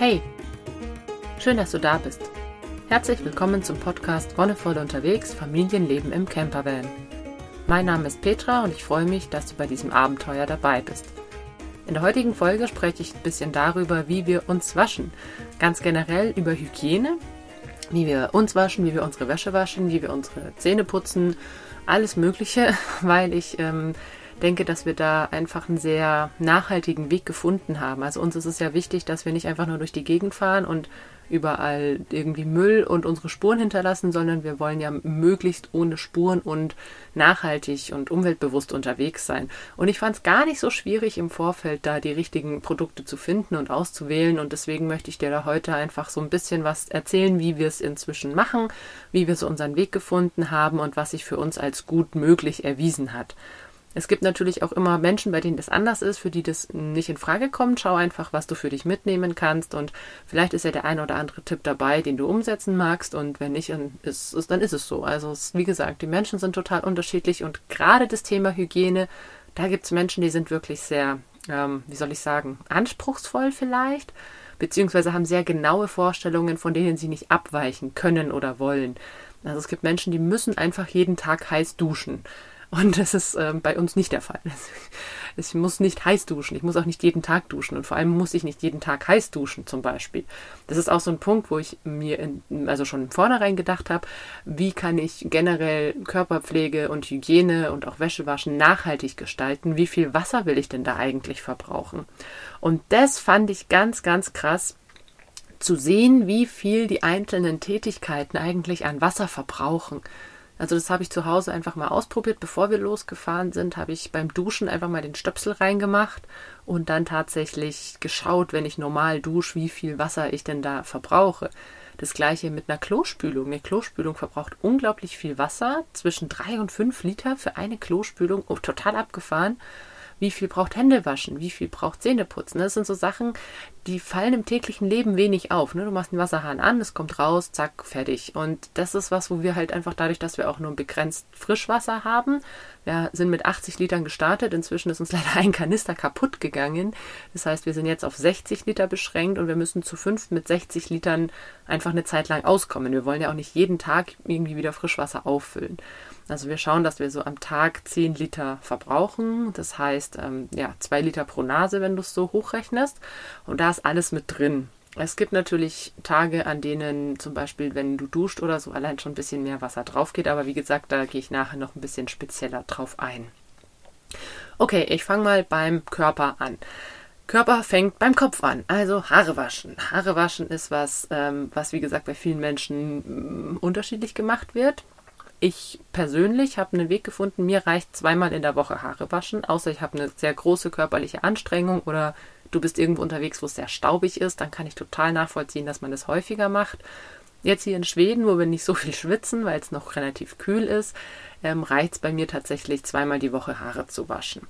Hey, schön, dass du da bist. Herzlich willkommen zum Podcast Wonnevoll unterwegs, Familienleben im Campervan. Mein Name ist Petra und ich freue mich, dass du bei diesem Abenteuer dabei bist. In der heutigen Folge spreche ich ein bisschen darüber, wie wir uns waschen. Ganz generell über Hygiene, wie wir uns waschen, wie wir unsere Wäsche waschen, wie wir unsere Zähne putzen, alles Mögliche, weil ich ähm, denke, dass wir da einfach einen sehr nachhaltigen Weg gefunden haben. Also uns ist es ja wichtig, dass wir nicht einfach nur durch die Gegend fahren und überall irgendwie Müll und unsere Spuren hinterlassen, sondern wir wollen ja möglichst ohne Spuren und nachhaltig und umweltbewusst unterwegs sein. Und ich fand es gar nicht so schwierig im Vorfeld da die richtigen Produkte zu finden und auszuwählen. Und deswegen möchte ich dir da heute einfach so ein bisschen was erzählen, wie wir es inzwischen machen, wie wir so unseren Weg gefunden haben und was sich für uns als gut möglich erwiesen hat. Es gibt natürlich auch immer Menschen, bei denen das anders ist, für die das nicht in Frage kommt. Schau einfach, was du für dich mitnehmen kannst und vielleicht ist ja der ein oder andere Tipp dabei, den du umsetzen magst und wenn nicht, dann ist, es, dann ist es so. Also es, wie gesagt, die Menschen sind total unterschiedlich und gerade das Thema Hygiene, da gibt es Menschen, die sind wirklich sehr, ähm, wie soll ich sagen, anspruchsvoll vielleicht, beziehungsweise haben sehr genaue Vorstellungen, von denen sie nicht abweichen können oder wollen. Also es gibt Menschen, die müssen einfach jeden Tag heiß duschen. Und das ist äh, bei uns nicht der Fall. Ich muss nicht heiß duschen. Ich muss auch nicht jeden Tag duschen. Und vor allem muss ich nicht jeden Tag heiß duschen, zum Beispiel. Das ist auch so ein Punkt, wo ich mir in, also schon im Vornherein gedacht habe, wie kann ich generell Körperpflege und Hygiene und auch Wäschewaschen nachhaltig gestalten? Wie viel Wasser will ich denn da eigentlich verbrauchen? Und das fand ich ganz, ganz krass zu sehen, wie viel die einzelnen Tätigkeiten eigentlich an Wasser verbrauchen. Also das habe ich zu Hause einfach mal ausprobiert. Bevor wir losgefahren sind, habe ich beim Duschen einfach mal den Stöpsel reingemacht und dann tatsächlich geschaut, wenn ich normal dusche, wie viel Wasser ich denn da verbrauche. Das gleiche mit einer Klospülung. Eine Klospülung verbraucht unglaublich viel Wasser, zwischen drei und fünf Liter für eine Klospülung, oh, total abgefahren wie viel braucht Händewaschen, wie viel braucht Zähneputzen. Das sind so Sachen, die fallen im täglichen Leben wenig auf. Ne? Du machst den Wasserhahn an, es kommt raus, zack, fertig. Und das ist was, wo wir halt einfach dadurch, dass wir auch nur begrenzt Frischwasser haben, wir sind mit 80 Litern gestartet, inzwischen ist uns leider ein Kanister kaputt gegangen. Das heißt, wir sind jetzt auf 60 Liter beschränkt und wir müssen zu fünf mit 60 Litern einfach eine Zeit lang auskommen. Wir wollen ja auch nicht jeden Tag irgendwie wieder Frischwasser auffüllen. Also wir schauen, dass wir so am Tag 10 Liter verbrauchen. Das heißt, ähm, ja, 2 Liter pro Nase, wenn du es so hochrechnest. Und da ist alles mit drin. Es gibt natürlich Tage, an denen zum Beispiel, wenn du duscht oder so, allein schon ein bisschen mehr Wasser drauf geht. Aber wie gesagt, da gehe ich nachher noch ein bisschen spezieller drauf ein. Okay, ich fange mal beim Körper an. Körper fängt beim Kopf an, also Haare waschen. Haare waschen ist was, ähm, was wie gesagt bei vielen Menschen mm, unterschiedlich gemacht wird ich persönlich habe einen Weg gefunden, mir reicht zweimal in der Woche Haare waschen, außer ich habe eine sehr große körperliche Anstrengung oder du bist irgendwo unterwegs, wo es sehr staubig ist, dann kann ich total nachvollziehen, dass man das häufiger macht. Jetzt hier in Schweden, wo wir nicht so viel schwitzen, weil es noch relativ kühl ist, ähm, reicht es bei mir tatsächlich zweimal die Woche Haare zu waschen.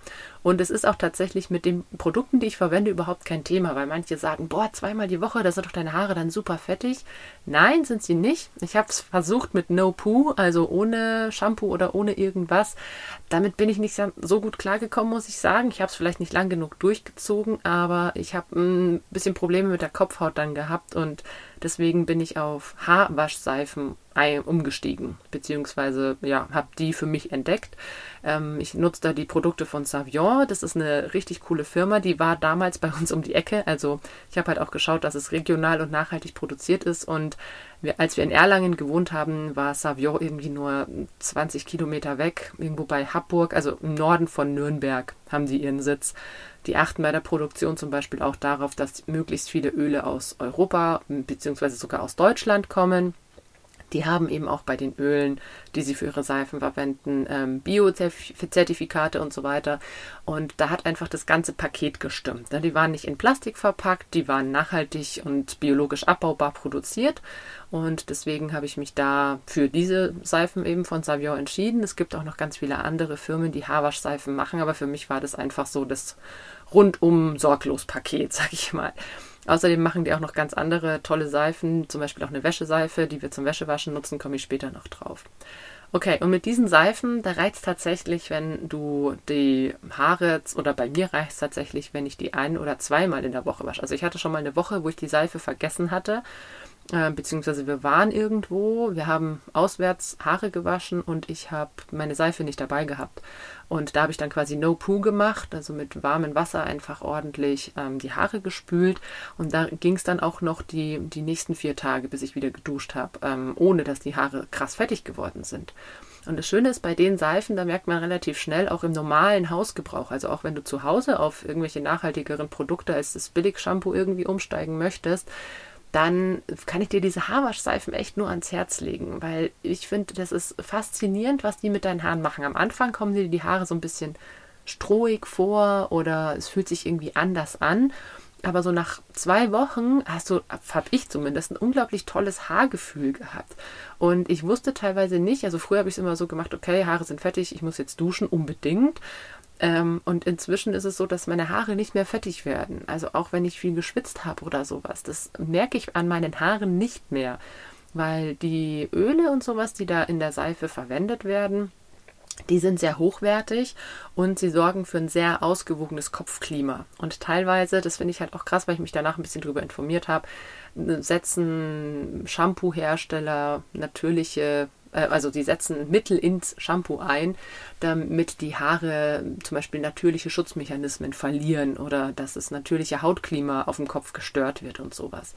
Und es ist auch tatsächlich mit den Produkten, die ich verwende, überhaupt kein Thema, weil manche sagen, boah, zweimal die Woche, da sind doch deine Haare dann super fettig. Nein, sind sie nicht. Ich habe es versucht mit No Poo, also ohne Shampoo oder ohne irgendwas. Damit bin ich nicht so gut klargekommen, muss ich sagen. Ich habe es vielleicht nicht lang genug durchgezogen, aber ich habe ein bisschen Probleme mit der Kopfhaut dann gehabt und deswegen bin ich auf Haarwaschseifen umgestiegen, beziehungsweise ja, habe die für mich entdeckt. Ähm, ich nutze da die Produkte von Savion. Das ist eine richtig coole Firma. Die war damals bei uns um die Ecke. Also ich habe halt auch geschaut, dass es regional und nachhaltig produziert ist. Und wir, als wir in Erlangen gewohnt haben, war Savion irgendwie nur 20 Kilometer weg, irgendwo bei Hamburg, also im Norden von Nürnberg haben die ihren Sitz. Die achten bei der Produktion zum Beispiel auch darauf, dass möglichst viele Öle aus Europa bzw. sogar aus Deutschland kommen. Die haben eben auch bei den Ölen, die sie für ihre Seifen verwenden, ähm, Bio-Zertifikate und so weiter. Und da hat einfach das ganze Paket gestimmt. Ne? Die waren nicht in Plastik verpackt, die waren nachhaltig und biologisch abbaubar produziert. Und deswegen habe ich mich da für diese Seifen eben von Savion entschieden. Es gibt auch noch ganz viele andere Firmen, die Haarwaschseifen machen, aber für mich war das einfach so das rundum sorglos Paket, sag ich mal. Außerdem machen die auch noch ganz andere tolle Seifen, zum Beispiel auch eine Wäscheseife, die wir zum Wäschewaschen nutzen, komme ich später noch drauf. Okay, und mit diesen Seifen, da reicht es tatsächlich, wenn du die Haare, oder bei mir reicht es tatsächlich, wenn ich die ein- oder zweimal in der Woche wasche. Also ich hatte schon mal eine Woche, wo ich die Seife vergessen hatte, äh, beziehungsweise wir waren irgendwo, wir haben auswärts Haare gewaschen und ich habe meine Seife nicht dabei gehabt. Und da habe ich dann quasi No Poo gemacht, also mit warmem Wasser einfach ordentlich ähm, die Haare gespült. Und da ging es dann auch noch die, die nächsten vier Tage, bis ich wieder geduscht habe, ähm, ohne dass die Haare krass fettig geworden sind. Und das Schöne ist bei den Seifen, da merkt man relativ schnell auch im normalen Hausgebrauch, also auch wenn du zu Hause auf irgendwelche nachhaltigeren Produkte als das Billig-Shampoo irgendwie umsteigen möchtest, dann kann ich dir diese Haarwaschseifen echt nur ans Herz legen, weil ich finde, das ist faszinierend, was die mit deinen Haaren machen. Am Anfang kommen dir die Haare so ein bisschen strohig vor oder es fühlt sich irgendwie anders an. Aber so nach zwei Wochen hast du, habe ich zumindest, ein unglaublich tolles Haargefühl gehabt. Und ich wusste teilweise nicht, also früher habe ich es immer so gemacht, okay, Haare sind fertig, ich muss jetzt duschen, unbedingt. Ähm, und inzwischen ist es so, dass meine Haare nicht mehr fettig werden. Also auch wenn ich viel geschwitzt habe oder sowas. Das merke ich an meinen Haaren nicht mehr. Weil die Öle und sowas, die da in der Seife verwendet werden, die sind sehr hochwertig und sie sorgen für ein sehr ausgewogenes Kopfklima. Und teilweise, das finde ich halt auch krass, weil ich mich danach ein bisschen darüber informiert habe, setzen Shampoo-Hersteller natürliche äh, also sie setzen Mittel ins Shampoo ein, damit die Haare zum Beispiel natürliche Schutzmechanismen verlieren oder dass das natürliche Hautklima auf dem Kopf gestört wird und sowas.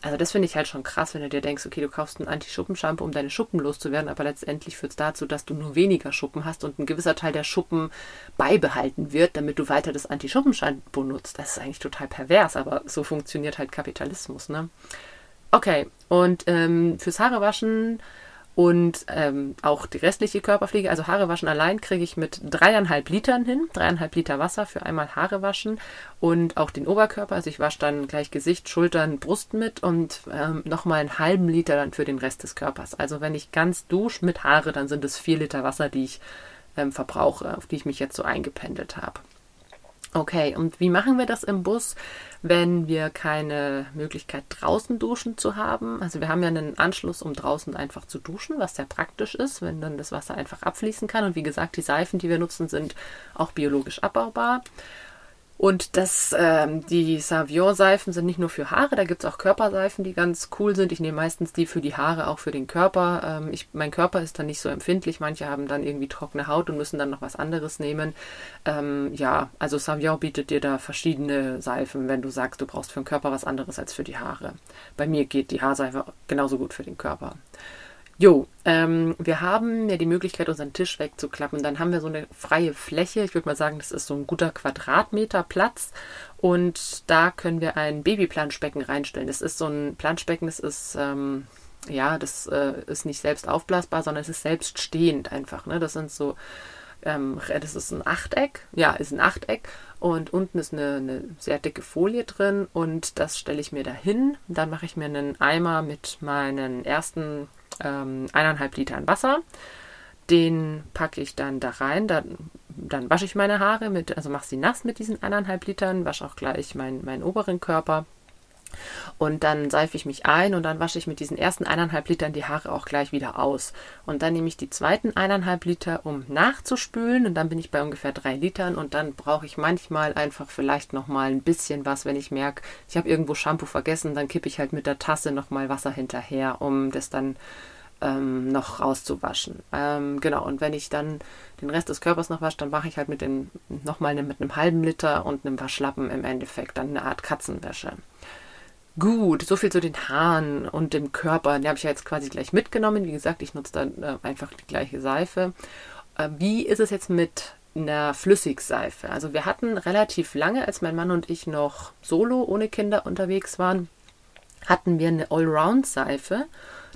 Also das finde ich halt schon krass, wenn du dir denkst, okay, du kaufst ein Anti-Schuppen-Shampoo, um deine Schuppen loszuwerden, aber letztendlich führt es dazu, dass du nur weniger Schuppen hast und ein gewisser Teil der Schuppen beibehalten wird, damit du weiter das Anti-Schuppen-Shampoo nutzt. Das ist eigentlich total pervers, aber so funktioniert halt Kapitalismus, ne? Okay, und ähm, fürs Haarewaschen und ähm, auch die restliche Körperpflege, also Haare waschen allein, kriege ich mit dreieinhalb Litern hin. Dreieinhalb Liter Wasser für einmal Haare waschen und auch den Oberkörper. Also ich wasche dann gleich Gesicht, Schultern, Brust mit und ähm, nochmal einen halben Liter dann für den Rest des Körpers. Also wenn ich ganz dusche mit Haare, dann sind es vier Liter Wasser, die ich ähm, verbrauche, auf die ich mich jetzt so eingependelt habe. Okay, und wie machen wir das im Bus, wenn wir keine Möglichkeit draußen duschen zu haben? Also wir haben ja einen Anschluss, um draußen einfach zu duschen, was sehr praktisch ist, wenn dann das Wasser einfach abfließen kann. Und wie gesagt, die Seifen, die wir nutzen, sind auch biologisch abbaubar. Und das, ähm, die Savion-Seifen sind nicht nur für Haare, da gibt es auch Körperseifen, die ganz cool sind. Ich nehme meistens die für die Haare, auch für den Körper. Ähm, ich, mein Körper ist dann nicht so empfindlich. Manche haben dann irgendwie trockene Haut und müssen dann noch was anderes nehmen. Ähm, ja, also Savion bietet dir da verschiedene Seifen, wenn du sagst, du brauchst für den Körper was anderes als für die Haare. Bei mir geht die Haarseife genauso gut für den Körper. Jo, ähm, wir haben ja die Möglichkeit, unseren Tisch wegzuklappen. Dann haben wir so eine freie Fläche. Ich würde mal sagen, das ist so ein guter Quadratmeter Platz. Und da können wir ein Babyplanschbecken reinstellen. Das ist so ein Planschbecken, das ist, ähm, ja, das äh, ist nicht selbst aufblasbar, sondern es ist selbst stehend einfach. Ne? Das sind so, ähm, das ist ein Achteck. Ja, ist ein Achteck. Und unten ist eine, eine sehr dicke Folie drin und das stelle ich mir da hin. Dann mache ich mir einen Eimer mit meinen ersten ähm, eineinhalb Litern Wasser. Den packe ich dann da rein. Dann, dann wasche ich meine Haare mit, also mache sie nass mit diesen eineinhalb Litern, wasche auch gleich mein, meinen oberen Körper. Und dann seife ich mich ein und dann wasche ich mit diesen ersten eineinhalb Litern die Haare auch gleich wieder aus. Und dann nehme ich die zweiten eineinhalb Liter, um nachzuspülen. Und dann bin ich bei ungefähr drei Litern. Und dann brauche ich manchmal einfach vielleicht nochmal ein bisschen was, wenn ich merke, ich habe irgendwo Shampoo vergessen. Dann kippe ich halt mit der Tasse nochmal Wasser hinterher, um das dann ähm, noch rauszuwaschen. Ähm, genau, und wenn ich dann den Rest des Körpers noch wasche, dann mache ich halt mit dem nochmal mit einem halben Liter und einem Waschlappen im Endeffekt dann eine Art Katzenwäsche. Gut, so viel zu den Haaren und dem Körper. Die habe ich ja jetzt quasi gleich mitgenommen. Wie gesagt, ich nutze dann äh, einfach die gleiche Seife. Äh, wie ist es jetzt mit einer Flüssigseife? Also wir hatten relativ lange, als mein Mann und ich noch solo ohne Kinder unterwegs waren, hatten wir eine Allround-Seife.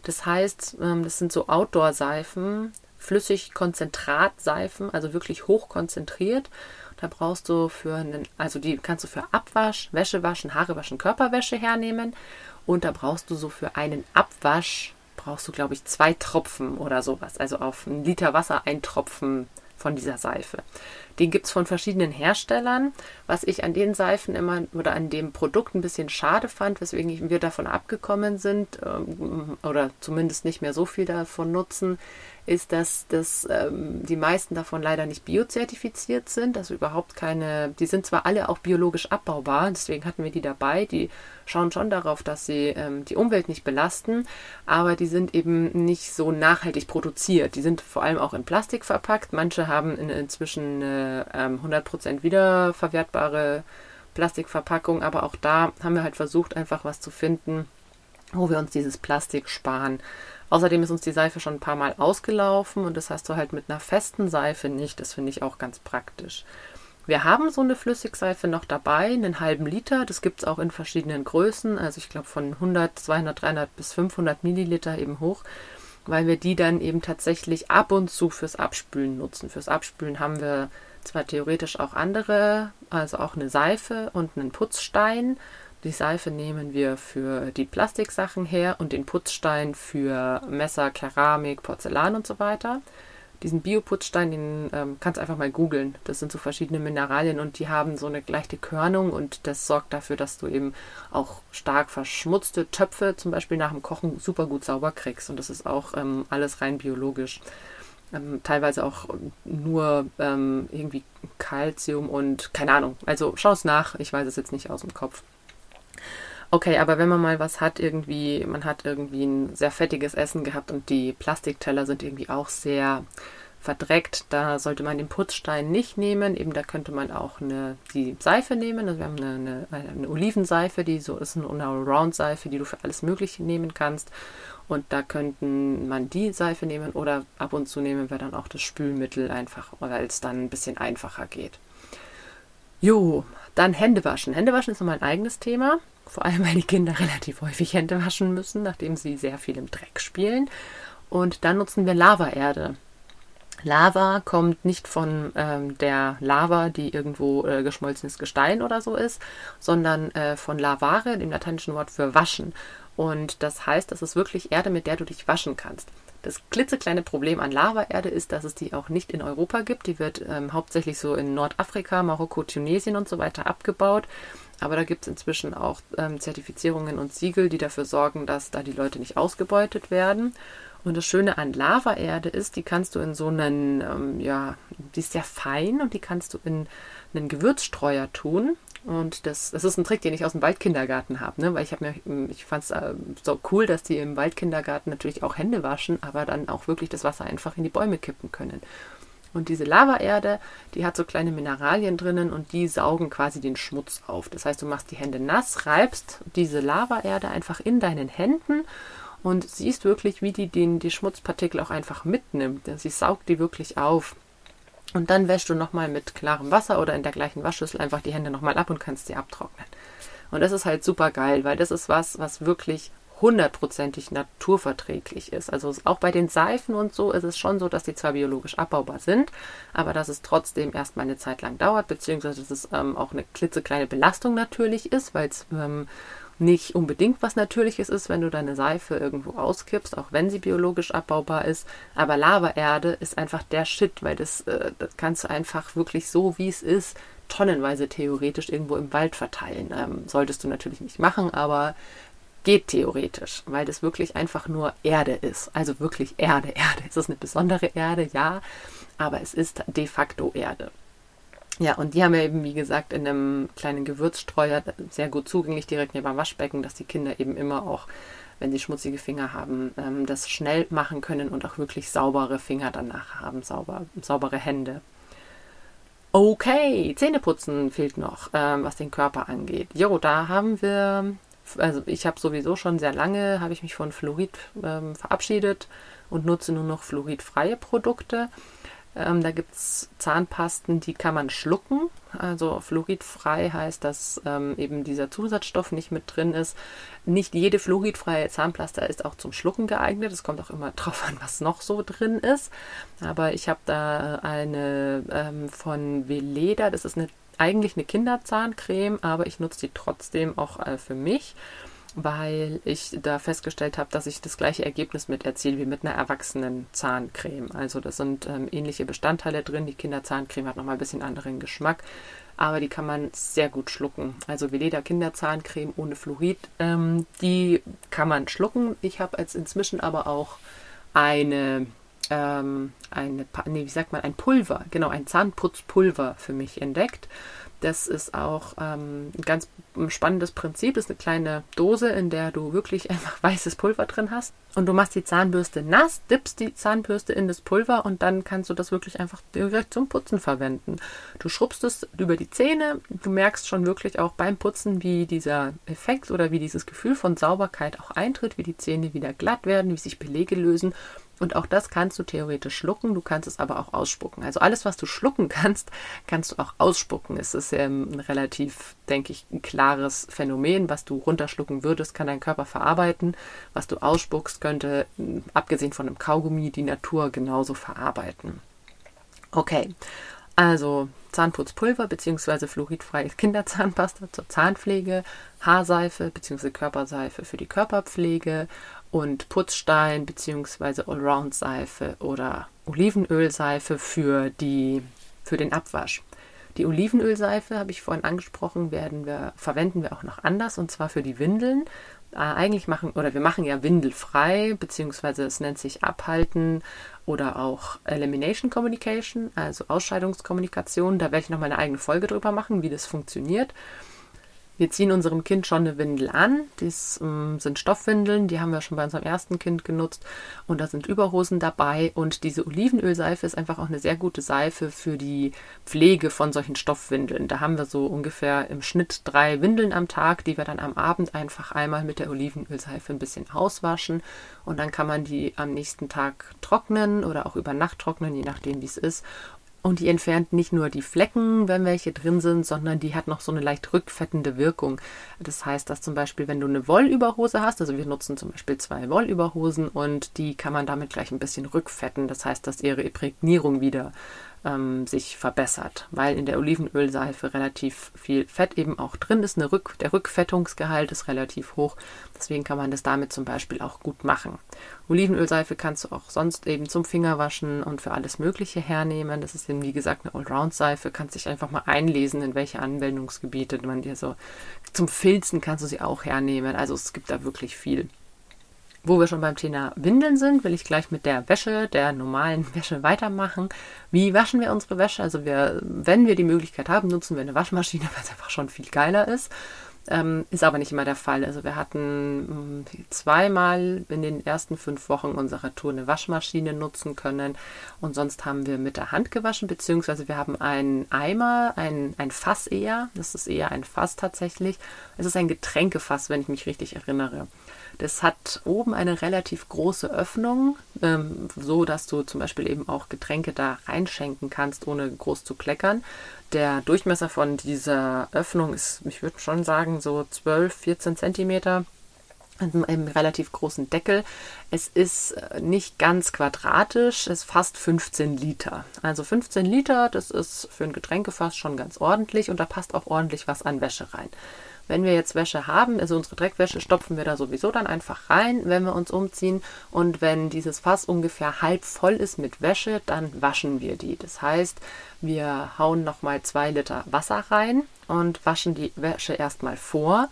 Das heißt, ähm, das sind so Outdoor-Seifen, flüssig Konzentratseifen, also wirklich hoch konzentriert. Da brauchst du für einen, also die kannst du für Abwasch, Wäsche waschen, Haare waschen, Körperwäsche hernehmen. Und da brauchst du so für einen Abwasch, brauchst du, glaube ich, zwei Tropfen oder sowas. Also auf einen Liter Wasser ein Tropfen von dieser Seife. Den gibt es von verschiedenen Herstellern. Was ich an den Seifen immer oder an dem Produkt ein bisschen schade fand, weswegen wir davon abgekommen sind ähm, oder zumindest nicht mehr so viel davon nutzen, ist, dass das, ähm, die meisten davon leider nicht biozertifiziert sind, also überhaupt keine, die sind zwar alle auch biologisch abbaubar, deswegen hatten wir die dabei, die schauen schon darauf, dass sie ähm, die Umwelt nicht belasten, aber die sind eben nicht so nachhaltig produziert. Die sind vor allem auch in Plastik verpackt. Manche haben in, inzwischen ähm, 100% wiederverwertbare Plastikverpackung, aber auch da haben wir halt versucht, einfach was zu finden, wo wir uns dieses Plastik sparen. Außerdem ist uns die Seife schon ein paar Mal ausgelaufen und das hast du halt mit einer festen Seife nicht. Das finde ich auch ganz praktisch. Wir haben so eine Flüssigseife noch dabei, einen halben Liter. Das gibt es auch in verschiedenen Größen. Also ich glaube von 100, 200, 300 bis 500 Milliliter eben hoch, weil wir die dann eben tatsächlich ab und zu fürs Abspülen nutzen. Fürs Abspülen haben wir zwar theoretisch auch andere, also auch eine Seife und einen Putzstein. Die Seife nehmen wir für die Plastiksachen her und den Putzstein für Messer, Keramik, Porzellan und so weiter diesen Bioputzstein, den ähm, kannst du einfach mal googeln. Das sind so verschiedene Mineralien und die haben so eine leichte Körnung und das sorgt dafür, dass du eben auch stark verschmutzte Töpfe zum Beispiel nach dem Kochen super gut sauber kriegst. Und das ist auch ähm, alles rein biologisch. Ähm, teilweise auch nur ähm, irgendwie Kalzium und keine Ahnung. Also schau es nach, ich weiß es jetzt nicht aus dem Kopf. Okay, aber wenn man mal was hat, irgendwie, man hat irgendwie ein sehr fettiges Essen gehabt und die Plastikteller sind irgendwie auch sehr verdreckt, da sollte man den Putzstein nicht nehmen. Eben da könnte man auch eine, die Seife nehmen. Also wir haben eine, eine, eine Olivenseife, die so ist, eine Allround-Seife, die du für alles Mögliche nehmen kannst. Und da könnten man die Seife nehmen oder ab und zu nehmen wir dann auch das Spülmittel einfach, weil es dann ein bisschen einfacher geht. Jo, dann Hände waschen. Hände waschen ist nochmal ein eigenes Thema. Vor allem, weil die Kinder relativ häufig Hände waschen müssen, nachdem sie sehr viel im Dreck spielen. Und dann nutzen wir Lavaerde. Lava kommt nicht von ähm, der Lava, die irgendwo äh, geschmolzenes Gestein oder so ist, sondern äh, von lavare, dem lateinischen Wort für waschen. Und das heißt, das ist wirklich Erde, mit der du dich waschen kannst. Das klitzekleine Problem an Lavaerde ist, dass es die auch nicht in Europa gibt. Die wird ähm, hauptsächlich so in Nordafrika, Marokko, Tunesien und so weiter abgebaut. Aber da gibt es inzwischen auch ähm, Zertifizierungen und Siegel, die dafür sorgen, dass da die Leute nicht ausgebeutet werden. Und das Schöne an Lavaerde ist, die kannst du in so einen, ähm, ja, die ist sehr fein und die kannst du in einen Gewürzstreuer tun. Und das, das ist ein Trick, den ich aus dem Waldkindergarten habe, ne? weil ich habe mir, ich fand es äh, so cool, dass die im Waldkindergarten natürlich auch Hände waschen, aber dann auch wirklich das Wasser einfach in die Bäume kippen können. Und diese Lavaerde, die hat so kleine Mineralien drinnen und die saugen quasi den Schmutz auf. Das heißt, du machst die Hände nass, reibst diese Lavaerde einfach in deinen Händen und siehst wirklich, wie die den, die Schmutzpartikel auch einfach mitnimmt. Sie saugt die wirklich auf. Und dann wäschst du nochmal mit klarem Wasser oder in der gleichen Waschschüssel einfach die Hände nochmal ab und kannst sie abtrocknen. Und das ist halt super geil, weil das ist was, was wirklich hundertprozentig naturverträglich ist. Also auch bei den Seifen und so ist es schon so, dass die zwar biologisch abbaubar sind, aber dass es trotzdem erstmal eine Zeit lang dauert, beziehungsweise dass es ähm, auch eine klitzekleine Belastung natürlich ist, weil es ähm, nicht unbedingt was Natürliches ist, wenn du deine Seife irgendwo auskippst, auch wenn sie biologisch abbaubar ist. Aber Lavaerde ist einfach der Shit, weil das, äh, das kannst du einfach wirklich so, wie es ist, tonnenweise theoretisch irgendwo im Wald verteilen. Ähm, solltest du natürlich nicht machen, aber Geht theoretisch, weil das wirklich einfach nur Erde ist. Also wirklich Erde, Erde. Es ist eine besondere Erde, ja, aber es ist de facto Erde. Ja, und die haben wir eben, wie gesagt, in einem kleinen Gewürzstreuer sehr gut zugänglich, direkt neben dem Waschbecken, dass die Kinder eben immer auch, wenn sie schmutzige Finger haben, ähm, das schnell machen können und auch wirklich saubere Finger danach haben, sauber, saubere Hände. Okay, Zähneputzen fehlt noch, ähm, was den Körper angeht. Jo, da haben wir also ich habe sowieso schon sehr lange, habe ich mich von Fluorid ähm, verabschiedet und nutze nur noch fluoridfreie Produkte. Ähm, da gibt es Zahnpasten, die kann man schlucken. Also fluoridfrei heißt, dass ähm, eben dieser Zusatzstoff nicht mit drin ist. Nicht jede fluoridfreie Zahnpasta ist auch zum Schlucken geeignet. Es kommt auch immer drauf an, was noch so drin ist. Aber ich habe da eine ähm, von Veleda, das ist eine eigentlich eine Kinderzahncreme, aber ich nutze die trotzdem auch äh, für mich. Weil ich da festgestellt habe, dass ich das gleiche Ergebnis mit erziele wie mit einer erwachsenen Zahncreme. Also das sind ähm, ähnliche Bestandteile drin. Die Kinderzahncreme hat nochmal ein bisschen anderen Geschmack, aber die kann man sehr gut schlucken. Also Veleda Kinderzahncreme ohne Fluorid, ähm, die kann man schlucken. Ich habe jetzt inzwischen aber auch eine ähm, eine, nee, wie sagt man, ein Pulver, genau, ein Zahnputzpulver für mich entdeckt. Das ist auch ähm, ein ganz spannendes Prinzip. Das ist eine kleine Dose, in der du wirklich einfach weißes Pulver drin hast. Und du machst die Zahnbürste nass, dippst die Zahnbürste in das Pulver und dann kannst du das wirklich einfach direkt zum Putzen verwenden. Du schrubbst es über die Zähne. Du merkst schon wirklich auch beim Putzen, wie dieser Effekt oder wie dieses Gefühl von Sauberkeit auch eintritt, wie die Zähne wieder glatt werden, wie sich Belege lösen. Und auch das kannst du theoretisch schlucken, du kannst es aber auch ausspucken. Also alles, was du schlucken kannst, kannst du auch ausspucken. Es ist ähm, ein relativ, denke ich, ein klares Phänomen. Was du runterschlucken würdest, kann dein Körper verarbeiten. Was du ausspuckst, könnte, abgesehen von einem Kaugummi, die Natur genauso verarbeiten. Okay, also Zahnputzpulver bzw. fluoridfreie Kinderzahnpasta zur Zahnpflege, Haarseife bzw. Körperseife für die Körperpflege und Putzstein bzw. Allround-Seife oder Olivenölseife für, die, für den Abwasch. Die Olivenölseife, habe ich vorhin angesprochen, werden wir, verwenden wir auch noch anders und zwar für die Windeln. Äh, eigentlich machen, oder wir machen ja windelfrei, beziehungsweise es nennt sich Abhalten oder auch Elimination Communication, also Ausscheidungskommunikation. Da werde ich nochmal eine eigene Folge drüber machen, wie das funktioniert. Wir ziehen unserem Kind schon eine Windel an. Das ähm, sind Stoffwindeln, die haben wir schon bei unserem ersten Kind genutzt. Und da sind Überhosen dabei. Und diese Olivenölseife ist einfach auch eine sehr gute Seife für die Pflege von solchen Stoffwindeln. Da haben wir so ungefähr im Schnitt drei Windeln am Tag, die wir dann am Abend einfach einmal mit der Olivenölseife ein bisschen auswaschen. Und dann kann man die am nächsten Tag trocknen oder auch über Nacht trocknen, je nachdem wie es ist. Und die entfernt nicht nur die Flecken, wenn welche drin sind, sondern die hat noch so eine leicht rückfettende Wirkung. Das heißt, dass zum Beispiel, wenn du eine Wollüberhose hast, also wir nutzen zum Beispiel zwei Wollüberhosen und die kann man damit gleich ein bisschen rückfetten. Das heißt, dass ihre Imprägnierung wieder ähm, sich verbessert, weil in der Olivenölseife relativ viel Fett eben auch drin ist. Rück, der Rückfettungsgehalt ist relativ hoch, deswegen kann man das damit zum Beispiel auch gut machen. Olivenölseife kannst du auch sonst eben zum Fingerwaschen und für alles Mögliche hernehmen. Das ist eben wie gesagt eine Allround-Seife, kannst dich einfach mal einlesen, in welche Anwendungsgebiete man dir so zum Filzen kannst du sie auch hernehmen. Also es gibt da wirklich viel. Wo wir schon beim Thema Windeln sind, will ich gleich mit der Wäsche, der normalen Wäsche weitermachen. Wie waschen wir unsere Wäsche? Also wir, wenn wir die Möglichkeit haben, nutzen wir eine Waschmaschine, weil es einfach schon viel geiler ist. Ähm, ist aber nicht immer der Fall. Also wir hatten hm, zweimal in den ersten fünf Wochen unserer Tour eine Waschmaschine nutzen können und sonst haben wir mit der Hand gewaschen, beziehungsweise wir haben einen Eimer, ein, ein Fass eher. Das ist eher ein Fass tatsächlich. Es ist ein Getränkefass, wenn ich mich richtig erinnere. Das hat oben eine relativ große Öffnung, ähm, so dass du zum Beispiel eben auch Getränke da reinschenken kannst, ohne groß zu kleckern. Der Durchmesser von dieser Öffnung ist, ich würde schon sagen, so 12, 14 Zentimeter einem relativ großen Deckel. Es ist äh, nicht ganz quadratisch, es fast 15 Liter. Also 15 Liter, das ist für ein Getränkefass schon ganz ordentlich und da passt auch ordentlich was an Wäsche rein. Wenn wir jetzt Wäsche haben, also unsere Dreckwäsche, stopfen wir da sowieso dann einfach rein, wenn wir uns umziehen. Und wenn dieses Fass ungefähr halb voll ist mit Wäsche, dann waschen wir die. Das heißt, wir hauen nochmal zwei Liter Wasser rein und waschen die Wäsche erstmal vor.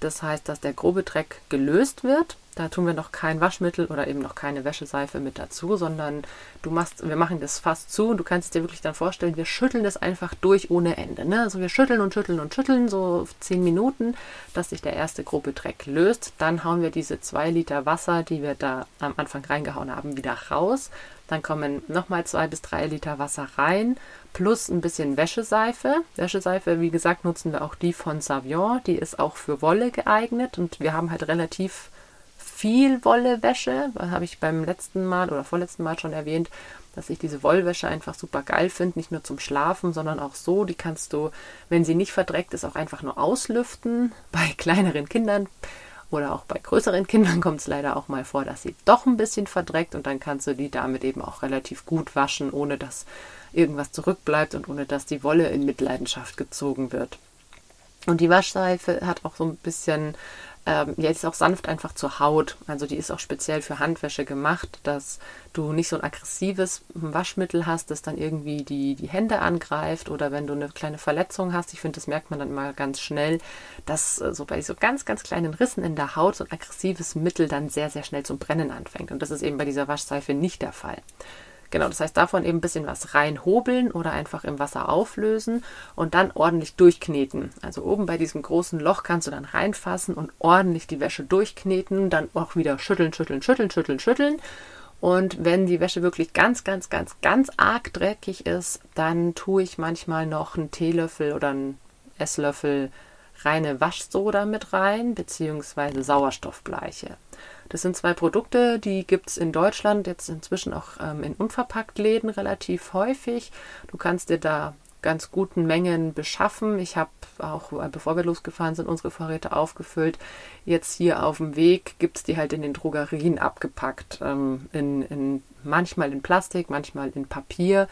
Das heißt, dass der grobe Dreck gelöst wird da tun wir noch kein Waschmittel oder eben noch keine Wäscheseife mit dazu, sondern du machst, wir machen das fast zu und du kannst dir wirklich dann vorstellen, wir schütteln das einfach durch ohne Ende. Ne? Also wir schütteln und schütteln und schütteln so zehn Minuten, dass sich der erste grobe Dreck löst. Dann hauen wir diese zwei Liter Wasser, die wir da am Anfang reingehauen haben, wieder raus. Dann kommen nochmal zwei bis drei Liter Wasser rein, plus ein bisschen Wäscheseife. Wäscheseife, wie gesagt, nutzen wir auch die von Savion. Die ist auch für Wolle geeignet und wir haben halt relativ viel Wollewäsche. Das habe ich beim letzten Mal oder vorletzten Mal schon erwähnt, dass ich diese Wollwäsche einfach super geil finde. Nicht nur zum Schlafen, sondern auch so. Die kannst du, wenn sie nicht verdreckt ist, auch einfach nur auslüften. Bei kleineren Kindern oder auch bei größeren Kindern kommt es leider auch mal vor, dass sie doch ein bisschen verdreckt und dann kannst du die damit eben auch relativ gut waschen, ohne dass irgendwas zurückbleibt und ohne dass die Wolle in Mitleidenschaft gezogen wird. Und die Waschseife hat auch so ein bisschen Ähm, ja, ist auch sanft einfach zur Haut. Also die ist auch speziell für Handwäsche gemacht, dass du nicht so ein aggressives Waschmittel hast, das dann irgendwie die, die Hände angreift oder wenn du eine kleine Verletzung hast. Ich finde, das merkt man dann mal ganz schnell, dass äh, so bei so ganz, ganz kleinen Rissen in der Haut so ein aggressives Mittel dann sehr, sehr schnell zum Brennen anfängt. Und das ist eben bei dieser Waschseife nicht der Fall. Genau, das heißt davon eben ein bisschen was reinhobeln oder einfach im Wasser auflösen und dann ordentlich durchkneten. Also oben bei diesem großen Loch kannst du dann reinfassen und ordentlich die Wäsche durchkneten, dann auch wieder schütteln, schütteln, schütteln, schütteln, schütteln. Und wenn die Wäsche wirklich ganz, ganz, ganz, ganz arg dreckig ist, dann tue ich manchmal noch einen Teelöffel oder einen Esslöffel reine Waschsoda mit rein, beziehungsweise Sauerstoffbleiche. Das sind zwei Produkte, die gibt es in Deutschland jetzt inzwischen auch ähm, in Unverpacktläden relativ häufig. Du kannst dir da ganz guten Mengen beschaffen. Ich habe auch, äh, bevor wir losgefahren sind, unsere Vorräte aufgefüllt. Jetzt hier auf dem Weg gibt es die halt in den Drogerien abgepackt. Ähm, in, in, manchmal in Plastik, manchmal in Papier.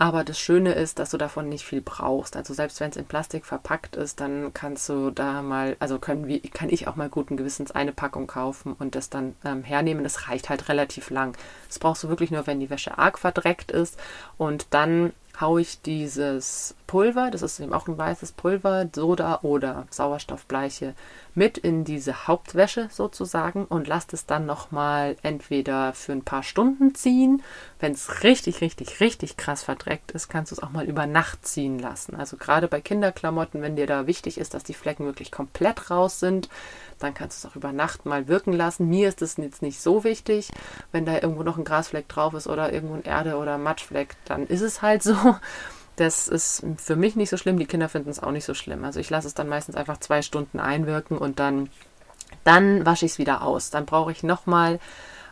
Aber das Schöne ist, dass du davon nicht viel brauchst. Also selbst wenn es in Plastik verpackt ist, dann kannst du da mal, also können wir, kann ich auch mal guten Gewissens eine Packung kaufen und das dann ähm, hernehmen. Das reicht halt relativ lang. Das brauchst du wirklich nur, wenn die Wäsche arg verdreckt ist. Und dann haue ich dieses Pulver, das ist eben auch ein weißes Pulver, Soda oder Sauerstoffbleiche, mit in diese Hauptwäsche sozusagen und lasse es dann nochmal entweder für ein paar Stunden ziehen. Wenn es richtig, richtig, richtig krass verdreckt ist, kannst du es auch mal über Nacht ziehen lassen. Also gerade bei Kinderklamotten, wenn dir da wichtig ist, dass die Flecken wirklich komplett raus sind, dann kannst du es auch über Nacht mal wirken lassen. Mir ist es jetzt nicht so wichtig. Wenn da irgendwo noch ein Grasfleck drauf ist oder irgendwo ein Erde- oder Matschfleck, dann ist es halt so. Das ist für mich nicht so schlimm. Die Kinder finden es auch nicht so schlimm. Also ich lasse es dann meistens einfach zwei Stunden einwirken und dann, dann wasche ich es wieder aus. Dann brauche ich nochmal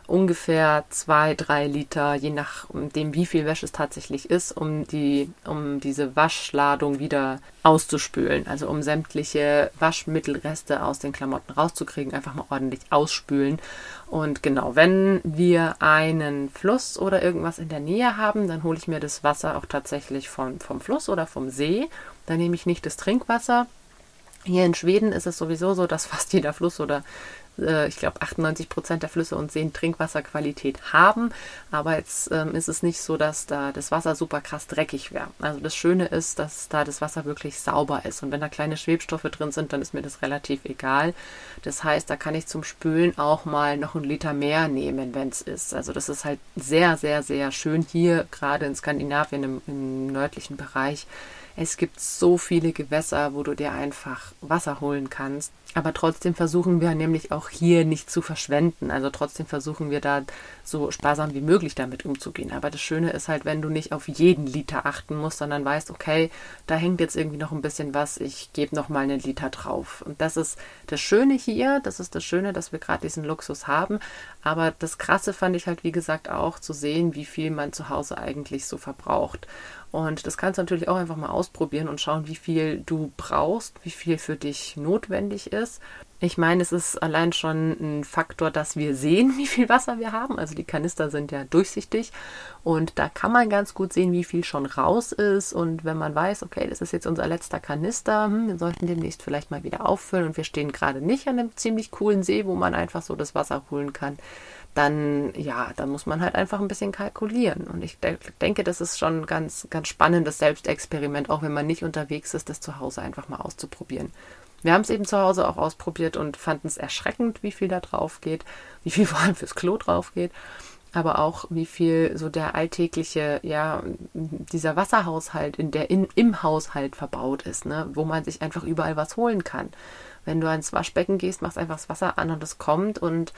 ungefähr zwei, drei Liter, je nachdem, wie viel Wäsche es tatsächlich ist, um die, um diese Waschladung wieder auszuspülen. Also um sämtliche Waschmittelreste aus den Klamotten rauszukriegen, einfach mal ordentlich ausspülen. Und genau, wenn wir einen Fluss oder irgendwas in der Nähe haben, dann hole ich mir das Wasser auch tatsächlich von, vom Fluss oder vom See. Dann nehme ich nicht das Trinkwasser, hier in Schweden ist es sowieso so, dass fast jeder Fluss oder äh, ich glaube 98 Prozent der Flüsse und Seen Trinkwasserqualität haben. Aber jetzt ähm, ist es nicht so, dass da das Wasser super krass dreckig wäre. Also das Schöne ist, dass da das Wasser wirklich sauber ist. Und wenn da kleine Schwebstoffe drin sind, dann ist mir das relativ egal. Das heißt, da kann ich zum Spülen auch mal noch einen Liter mehr nehmen, wenn es ist. Also das ist halt sehr, sehr, sehr schön hier, gerade in Skandinavien im, im nördlichen Bereich es gibt so viele Gewässer, wo du dir einfach Wasser holen kannst. Aber trotzdem versuchen wir nämlich auch hier nicht zu verschwenden. Also trotzdem versuchen wir da so sparsam wie möglich damit umzugehen. Aber das Schöne ist halt, wenn du nicht auf jeden Liter achten musst, sondern weißt, okay, da hängt jetzt irgendwie noch ein bisschen was, ich gebe noch mal einen Liter drauf. Und das ist das Schöne hier, das ist das Schöne, dass wir gerade diesen Luxus haben. Aber das Krasse fand ich halt, wie gesagt, auch zu sehen, wie viel man zu Hause eigentlich so verbraucht. Und das kannst du natürlich auch einfach mal ausprobieren und schauen, wie viel du brauchst, wie viel für dich notwendig ist. Ich meine, es ist allein schon ein Faktor, dass wir sehen, wie viel Wasser wir haben. Also die Kanister sind ja durchsichtig und da kann man ganz gut sehen, wie viel schon raus ist. Und wenn man weiß, okay, das ist jetzt unser letzter Kanister, hm, wir sollten demnächst vielleicht mal wieder auffüllen und wir stehen gerade nicht an einem ziemlich coolen See, wo man einfach so das Wasser holen kann, dann ja, dann muss man halt einfach ein bisschen kalkulieren. Und ich de denke, das ist schon ein ganz, ganz spannendes Selbstexperiment, auch wenn man nicht unterwegs ist, das zu Hause einfach mal auszuprobieren. Wir haben es eben zu Hause auch ausprobiert und fanden es erschreckend, wie viel da drauf geht, wie viel vor allem fürs Klo drauf geht, aber auch wie viel so der alltägliche, ja, dieser Wasserhaushalt in der in, im Haushalt verbaut ist, ne, wo man sich einfach überall was holen kann. Wenn du ans Waschbecken gehst, machst einfach das Wasser an und es kommt und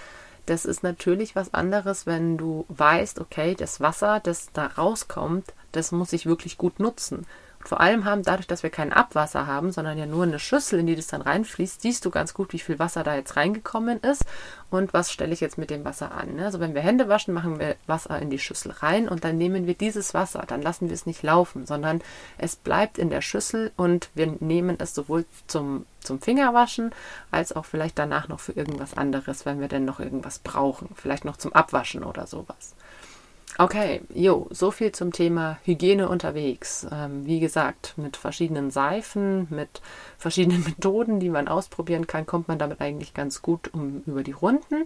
das ist natürlich was anderes, wenn du weißt, okay, das Wasser, das da rauskommt, das muss ich wirklich gut nutzen. Vor allem haben, dadurch, dass wir kein Abwasser haben, sondern ja nur eine Schüssel, in die das dann reinfließt, siehst du ganz gut, wie viel Wasser da jetzt reingekommen ist und was stelle ich jetzt mit dem Wasser an. Ne? Also wenn wir Hände waschen, machen wir Wasser in die Schüssel rein und dann nehmen wir dieses Wasser, dann lassen wir es nicht laufen, sondern es bleibt in der Schüssel und wir nehmen es sowohl zum, zum Fingerwaschen als auch vielleicht danach noch für irgendwas anderes, wenn wir denn noch irgendwas brauchen, vielleicht noch zum Abwaschen oder sowas. Okay, jo, so viel zum Thema Hygiene unterwegs. Ähm, wie gesagt, mit verschiedenen Seifen, mit verschiedenen Methoden, die man ausprobieren kann, kommt man damit eigentlich ganz gut um über die Runden.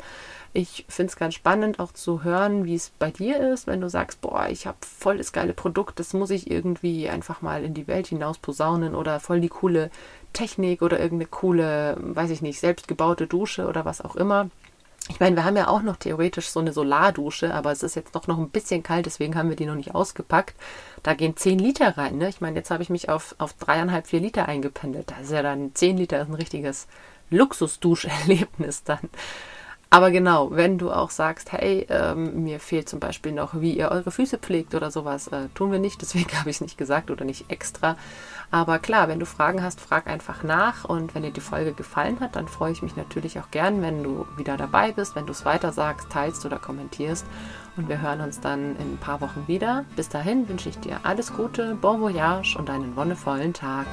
Ich finde es ganz spannend auch zu hören, wie es bei dir ist, wenn du sagst, boah, ich habe voll das geile Produkt, das muss ich irgendwie einfach mal in die Welt hinaus posaunen oder voll die coole Technik oder irgendeine coole, weiß ich nicht, selbstgebaute Dusche oder was auch immer ich meine, wir haben ja auch noch theoretisch so eine Solardusche, aber es ist jetzt doch noch ein bisschen kalt, deswegen haben wir die noch nicht ausgepackt. Da gehen 10 Liter rein. Ne? Ich meine, jetzt habe ich mich auf, auf dreieinhalb, vier Liter eingependelt. Das ist ja dann 10 Liter, ist ein richtiges Luxusduscherlebnis dann. Aber genau, wenn du auch sagst, hey, ähm, mir fehlt zum Beispiel noch, wie ihr eure Füße pflegt oder sowas, äh, tun wir nicht, deswegen habe ich es nicht gesagt oder nicht extra. Aber klar, wenn du Fragen hast, frag einfach nach und wenn dir die Folge gefallen hat, dann freue ich mich natürlich auch gern, wenn du wieder dabei bist, wenn du es weiter sagst, teilst oder kommentierst. Und wir hören uns dann in ein paar Wochen wieder. Bis dahin wünsche ich dir alles Gute, bon voyage und einen wonnevollen Tag.